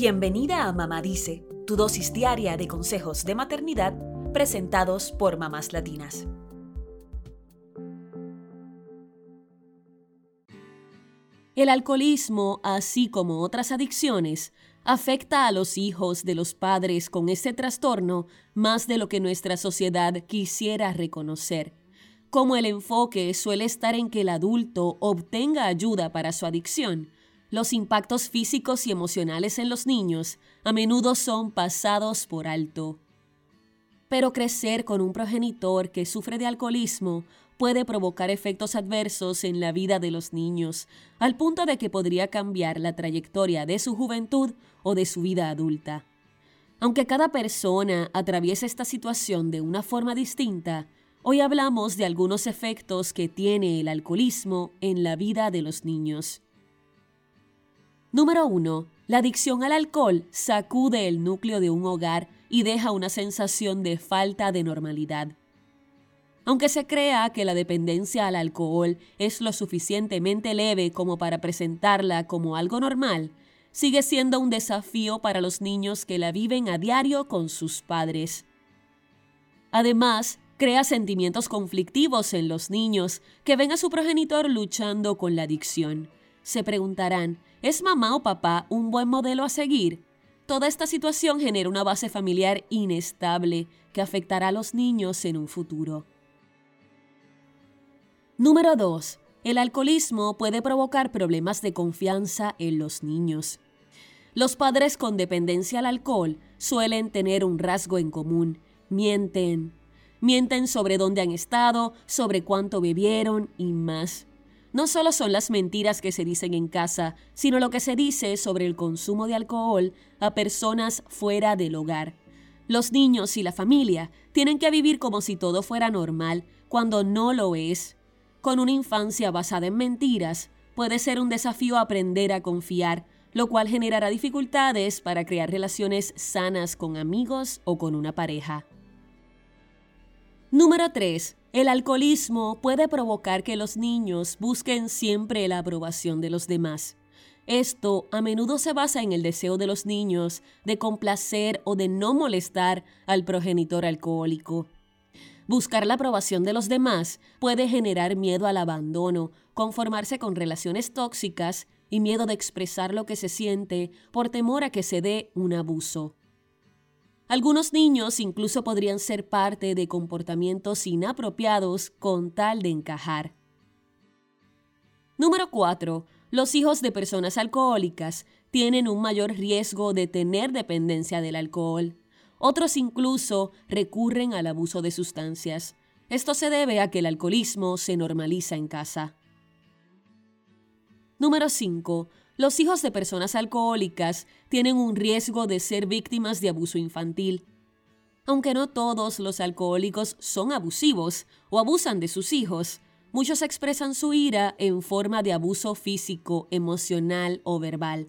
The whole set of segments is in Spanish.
Bienvenida a Mamá Dice, tu dosis diaria de consejos de maternidad presentados por mamás latinas. El alcoholismo, así como otras adicciones, afecta a los hijos de los padres con este trastorno más de lo que nuestra sociedad quisiera reconocer. Como el enfoque suele estar en que el adulto obtenga ayuda para su adicción, los impactos físicos y emocionales en los niños a menudo son pasados por alto. Pero crecer con un progenitor que sufre de alcoholismo puede provocar efectos adversos en la vida de los niños, al punto de que podría cambiar la trayectoria de su juventud o de su vida adulta. Aunque cada persona atraviesa esta situación de una forma distinta, hoy hablamos de algunos efectos que tiene el alcoholismo en la vida de los niños. Número 1. La adicción al alcohol sacude el núcleo de un hogar y deja una sensación de falta de normalidad. Aunque se crea que la dependencia al alcohol es lo suficientemente leve como para presentarla como algo normal, sigue siendo un desafío para los niños que la viven a diario con sus padres. Además, crea sentimientos conflictivos en los niños que ven a su progenitor luchando con la adicción. Se preguntarán, ¿es mamá o papá un buen modelo a seguir? Toda esta situación genera una base familiar inestable que afectará a los niños en un futuro. Número 2. El alcoholismo puede provocar problemas de confianza en los niños. Los padres con dependencia al alcohol suelen tener un rasgo en común. Mienten. Mienten sobre dónde han estado, sobre cuánto bebieron y más. No solo son las mentiras que se dicen en casa, sino lo que se dice sobre el consumo de alcohol a personas fuera del hogar. Los niños y la familia tienen que vivir como si todo fuera normal, cuando no lo es. Con una infancia basada en mentiras, puede ser un desafío aprender a confiar, lo cual generará dificultades para crear relaciones sanas con amigos o con una pareja. Número 3. El alcoholismo puede provocar que los niños busquen siempre la aprobación de los demás. Esto a menudo se basa en el deseo de los niños de complacer o de no molestar al progenitor alcohólico. Buscar la aprobación de los demás puede generar miedo al abandono, conformarse con relaciones tóxicas y miedo de expresar lo que se siente por temor a que se dé un abuso. Algunos niños incluso podrían ser parte de comportamientos inapropiados con tal de encajar. Número 4. Los hijos de personas alcohólicas tienen un mayor riesgo de tener dependencia del alcohol. Otros incluso recurren al abuso de sustancias. Esto se debe a que el alcoholismo se normaliza en casa. Número 5. Los hijos de personas alcohólicas tienen un riesgo de ser víctimas de abuso infantil. Aunque no todos los alcohólicos son abusivos o abusan de sus hijos, muchos expresan su ira en forma de abuso físico, emocional o verbal.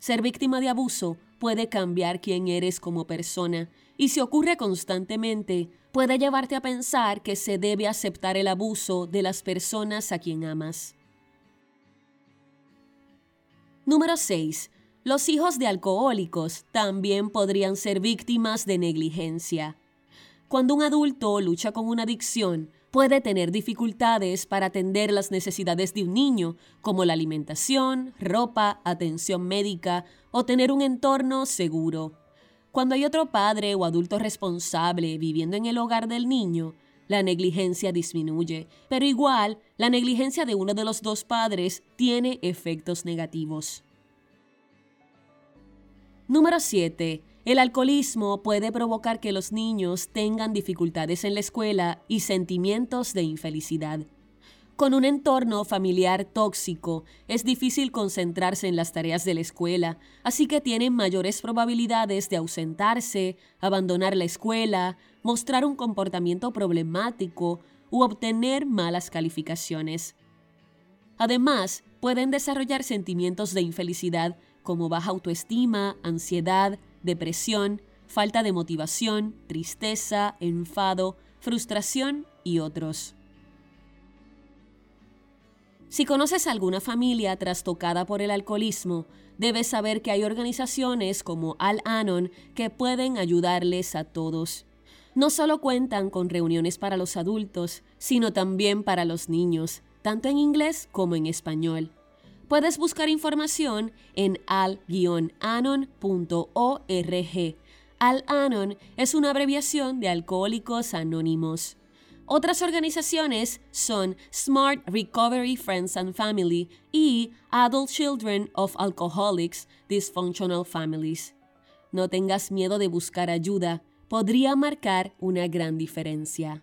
Ser víctima de abuso puede cambiar quién eres como persona y si ocurre constantemente, puede llevarte a pensar que se debe aceptar el abuso de las personas a quien amas. Número 6. Los hijos de alcohólicos también podrían ser víctimas de negligencia. Cuando un adulto lucha con una adicción, puede tener dificultades para atender las necesidades de un niño, como la alimentación, ropa, atención médica o tener un entorno seguro. Cuando hay otro padre o adulto responsable viviendo en el hogar del niño, la negligencia disminuye, pero igual la negligencia de uno de los dos padres tiene efectos negativos. Número 7. El alcoholismo puede provocar que los niños tengan dificultades en la escuela y sentimientos de infelicidad. Con un entorno familiar tóxico, es difícil concentrarse en las tareas de la escuela, así que tienen mayores probabilidades de ausentarse, abandonar la escuela, mostrar un comportamiento problemático u obtener malas calificaciones. Además, pueden desarrollar sentimientos de infelicidad como baja autoestima, ansiedad, depresión, falta de motivación, tristeza, enfado, frustración y otros. Si conoces alguna familia trastocada por el alcoholismo, debes saber que hay organizaciones como Al-Anon que pueden ayudarles a todos. No solo cuentan con reuniones para los adultos, sino también para los niños, tanto en inglés como en español. Puedes buscar información en al-anon.org. Al-Anon es una abreviación de Alcohólicos Anónimos. Otras organizaciones son Smart Recovery Friends and Family y Adult Children of Alcoholics Dysfunctional Families. No tengas miedo de buscar ayuda, podría marcar una gran diferencia.